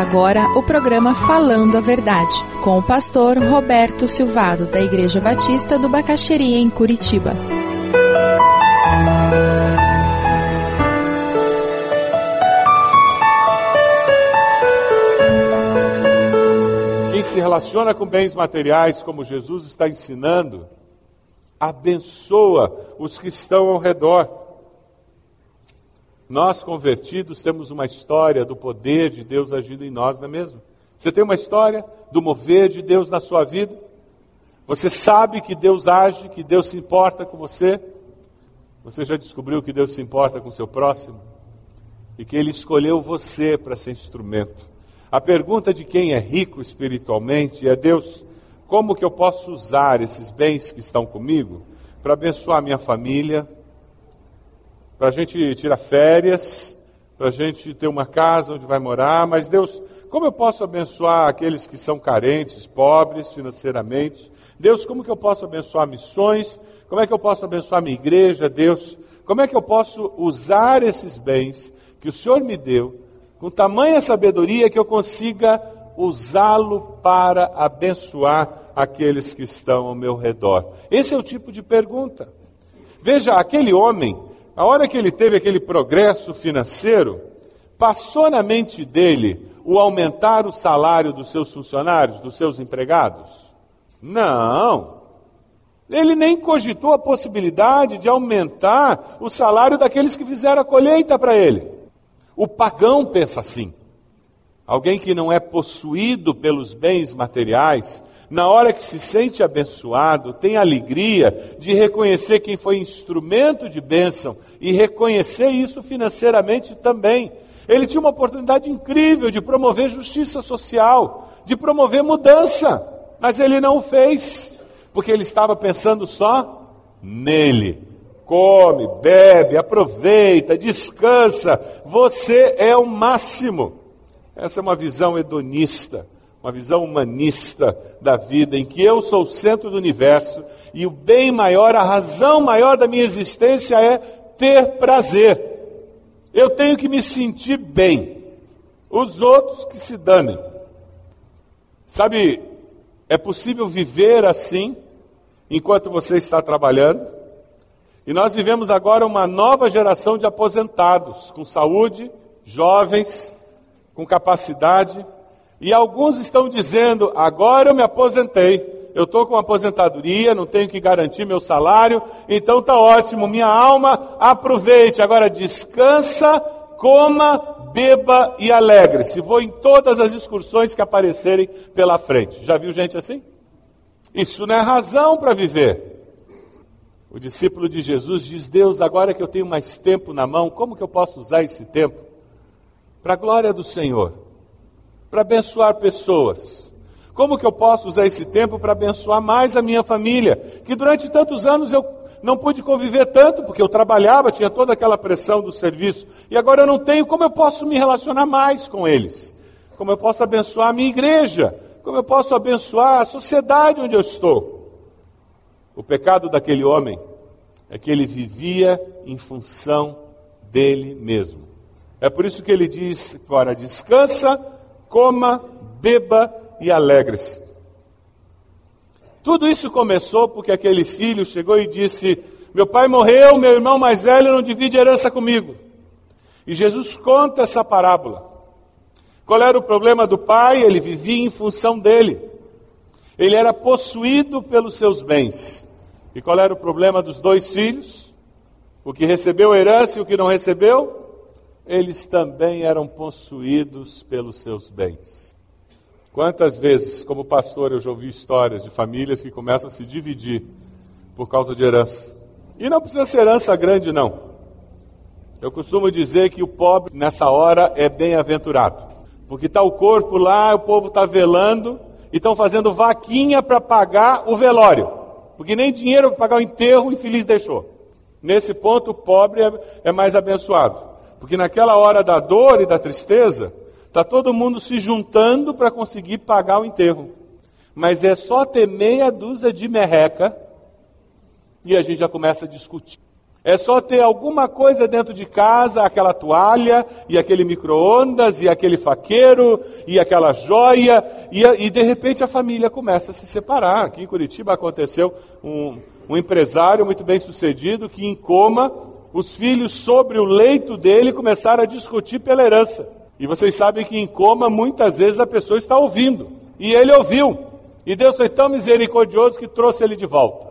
Agora o programa Falando a Verdade, com o pastor Roberto Silvado, da Igreja Batista do Bacaxeria, em Curitiba. Quem se relaciona com bens materiais, como Jesus está ensinando, abençoa os que estão ao redor. Nós, convertidos, temos uma história do poder de Deus agindo em nós, não é mesmo? Você tem uma história do mover de Deus na sua vida? Você sabe que Deus age, que Deus se importa com você? Você já descobriu que Deus se importa com seu próximo? E que Ele escolheu você para ser instrumento. A pergunta de quem é rico espiritualmente é: Deus, como que eu posso usar esses bens que estão comigo para abençoar minha família, para a gente tirar férias, para a gente ter uma casa onde vai morar, mas Deus, como eu posso abençoar aqueles que são carentes, pobres financeiramente? Deus, como que eu posso abençoar missões? Como é que eu posso abençoar minha igreja, Deus? Como é que eu posso usar esses bens que o Senhor me deu com tamanha sabedoria que eu consiga usá-lo para abençoar aqueles que estão ao meu redor? Esse é o tipo de pergunta. Veja, aquele homem a hora que ele teve aquele progresso financeiro, passou na mente dele o aumentar o salário dos seus funcionários, dos seus empregados? Não. Ele nem cogitou a possibilidade de aumentar o salário daqueles que fizeram a colheita para ele. O pagão pensa assim. Alguém que não é possuído pelos bens materiais, na hora que se sente abençoado, tem alegria de reconhecer quem foi instrumento de bênção e reconhecer isso financeiramente também. Ele tinha uma oportunidade incrível de promover justiça social, de promover mudança, mas ele não fez, porque ele estava pensando só nele. Come, bebe, aproveita, descansa, você é o máximo. Essa é uma visão hedonista uma visão humanista da vida, em que eu sou o centro do universo e o bem maior, a razão maior da minha existência é ter prazer. Eu tenho que me sentir bem, os outros que se danem. Sabe, é possível viver assim enquanto você está trabalhando? E nós vivemos agora uma nova geração de aposentados, com saúde, jovens, com capacidade e alguns estão dizendo: agora eu me aposentei, eu estou com aposentadoria, não tenho que garantir meu salário, então está ótimo, minha alma, aproveite, agora descansa, coma, beba e alegre-se. Vou em todas as excursões que aparecerem pela frente. Já viu gente assim? Isso não é razão para viver. O discípulo de Jesus diz: Deus, agora que eu tenho mais tempo na mão, como que eu posso usar esse tempo? Para a glória do Senhor para abençoar pessoas? Como que eu posso usar esse tempo para abençoar mais a minha família? Que durante tantos anos eu não pude conviver tanto, porque eu trabalhava, tinha toda aquela pressão do serviço, e agora eu não tenho, como eu posso me relacionar mais com eles? Como eu posso abençoar a minha igreja? Como eu posso abençoar a sociedade onde eu estou? O pecado daquele homem é que ele vivia em função dele mesmo. É por isso que ele diz: agora descansa coma, beba e alegre-se. Tudo isso começou porque aquele filho chegou e disse: Meu pai morreu, meu irmão mais velho não divide herança comigo. E Jesus conta essa parábola. Qual era o problema do pai? Ele vivia em função dele. Ele era possuído pelos seus bens. E qual era o problema dos dois filhos? O que recebeu herança e o que não recebeu? Eles também eram possuídos pelos seus bens. Quantas vezes, como pastor, eu já ouvi histórias de famílias que começam a se dividir por causa de herança. E não precisa ser herança grande, não. Eu costumo dizer que o pobre, nessa hora, é bem-aventurado. Porque está o corpo lá, o povo está velando e estão fazendo vaquinha para pagar o velório. Porque nem dinheiro para pagar o enterro o infeliz deixou. Nesse ponto, o pobre é, é mais abençoado. Porque naquela hora da dor e da tristeza, está todo mundo se juntando para conseguir pagar o enterro. Mas é só ter meia dúzia de merreca e a gente já começa a discutir. É só ter alguma coisa dentro de casa, aquela toalha, e aquele micro-ondas, e aquele faqueiro, e aquela joia, e, e, de repente a família começa a se separar. Aqui em Curitiba aconteceu um, um empresário muito bem sucedido que, em coma, os filhos sobre o leito dele começaram a discutir pela herança. E vocês sabem que em coma muitas vezes a pessoa está ouvindo. E ele ouviu. E Deus foi tão misericordioso que trouxe ele de volta.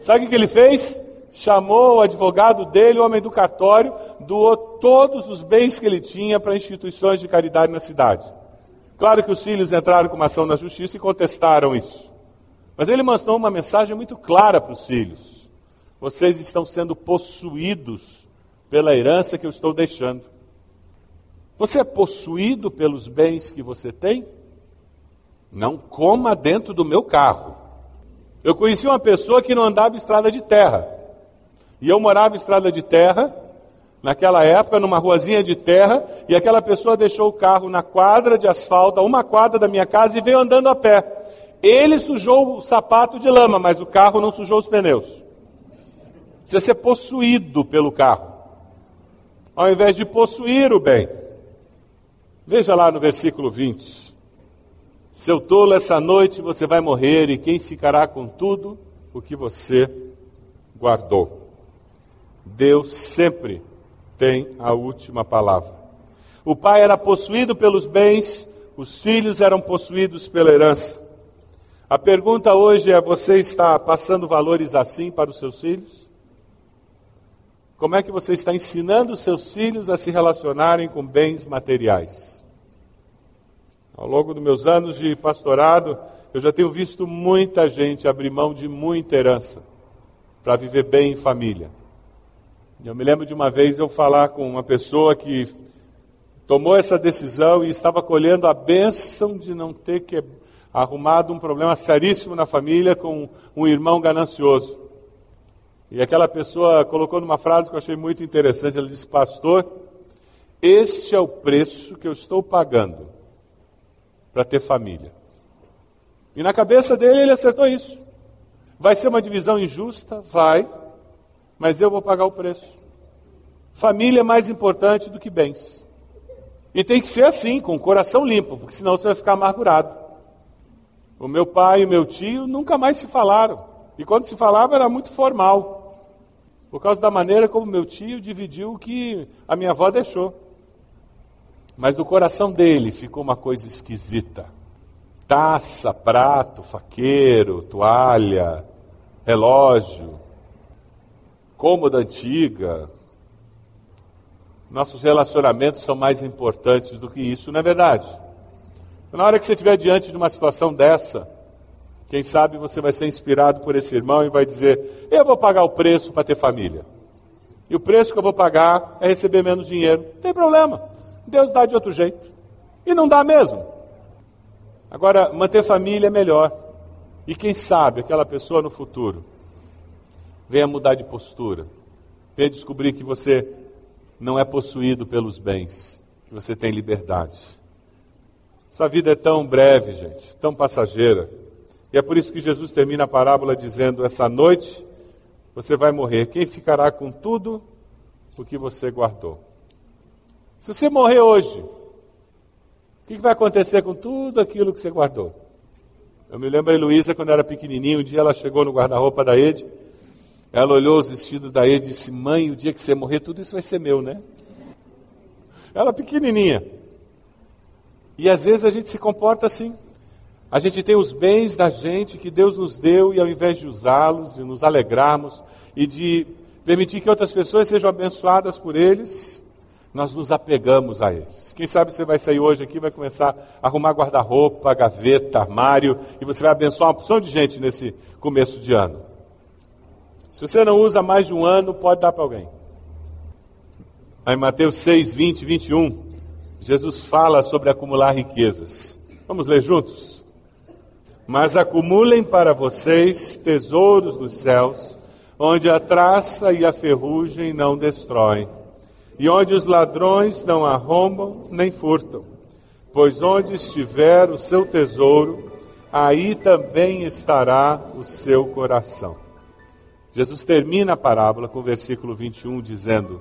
Sabe o que ele fez? chamou o advogado dele, o homem do cartório, doou todos os bens que ele tinha para instituições de caridade na cidade. Claro que os filhos entraram com uma ação na justiça e contestaram isso. Mas ele mandou uma mensagem muito clara para os filhos: vocês estão sendo possuídos pela herança que eu estou deixando. Você é possuído pelos bens que você tem? Não coma dentro do meu carro. Eu conheci uma pessoa que não andava estrada de terra. E eu morava em estrada de terra, naquela época, numa ruazinha de terra, e aquela pessoa deixou o carro na quadra de asfalto, uma quadra da minha casa, e veio andando a pé. Ele sujou o sapato de lama, mas o carro não sujou os pneus. Precisa ser possuído pelo carro, ao invés de possuir o bem. Veja lá no versículo 20. Seu tolo, essa noite você vai morrer, e quem ficará com tudo o que você guardou? Deus sempre tem a última palavra. O pai era possuído pelos bens, os filhos eram possuídos pela herança. A pergunta hoje é: você está passando valores assim para os seus filhos? Como é que você está ensinando seus filhos a se relacionarem com bens materiais? Ao longo dos meus anos de pastorado, eu já tenho visto muita gente abrir mão de muita herança para viver bem em família. Eu me lembro de uma vez eu falar com uma pessoa que tomou essa decisão e estava colhendo a bênção de não ter que arrumado um problema seríssimo na família com um irmão ganancioso. E aquela pessoa colocou numa frase que eu achei muito interessante. Ela disse: Pastor, este é o preço que eu estou pagando para ter família. E na cabeça dele ele acertou isso. Vai ser uma divisão injusta? Vai mas eu vou pagar o preço. Família é mais importante do que bens. E tem que ser assim, com o coração limpo, porque senão você vai ficar amargurado. O meu pai e o meu tio nunca mais se falaram. E quando se falava era muito formal. Por causa da maneira como meu tio dividiu o que a minha avó deixou. Mas no coração dele ficou uma coisa esquisita. Taça, prato, faqueiro, toalha, relógio, cômoda antiga. Nossos relacionamentos são mais importantes do que isso, não é verdade? Na hora que você estiver diante de uma situação dessa, quem sabe você vai ser inspirado por esse irmão e vai dizer: Eu vou pagar o preço para ter família. E o preço que eu vou pagar é receber menos dinheiro. Não tem problema. Deus dá de outro jeito. E não dá mesmo. Agora, manter família é melhor. E quem sabe aquela pessoa no futuro venha mudar de postura, venha descobrir que você não é possuído pelos bens, que você tem liberdade. Essa vida é tão breve, gente, tão passageira. E é por isso que Jesus termina a parábola dizendo: Essa noite você vai morrer. Quem ficará com tudo o que você guardou? Se você morrer hoje, o que vai acontecer com tudo aquilo que você guardou? Eu me lembro a Heloísa, quando era pequenininha, um dia ela chegou no guarda-roupa da Ede ela olhou os vestidos da e disse: Mãe, o dia que você morrer, tudo isso vai ser meu, né? Ela pequenininha. E às vezes a gente se comporta assim. A gente tem os bens da gente que Deus nos deu e ao invés de usá-los e nos alegrarmos e de permitir que outras pessoas sejam abençoadas por eles, nós nos apegamos a eles. Quem sabe você vai sair hoje aqui, vai começar a arrumar guarda-roupa, gaveta, armário, e você vai abençoar uma porção de gente nesse começo de ano. Se você não usa mais de um ano, pode dar para alguém. Aí Mateus 6, 20 e 21, Jesus fala sobre acumular riquezas. Vamos ler juntos? Mas acumulem para vocês tesouros nos céus, onde a traça e a ferrugem não destroem, e onde os ladrões não arrombam nem furtam. Pois onde estiver o seu tesouro, aí também estará o seu coração. Jesus termina a parábola com o versículo 21 dizendo: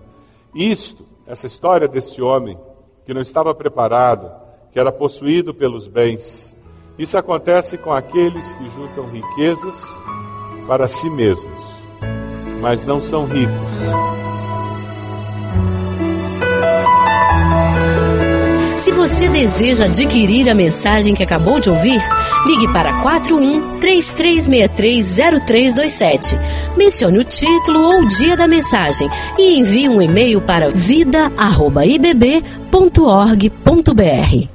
Isto, essa história deste homem que não estava preparado, que era possuído pelos bens, isso acontece com aqueles que juntam riquezas para si mesmos, mas não são ricos. Se você deseja adquirir a mensagem que acabou de ouvir, ligue para 41 33630327. Mencione o título ou o dia da mensagem e envie um e-mail para vida@ibb.org.br.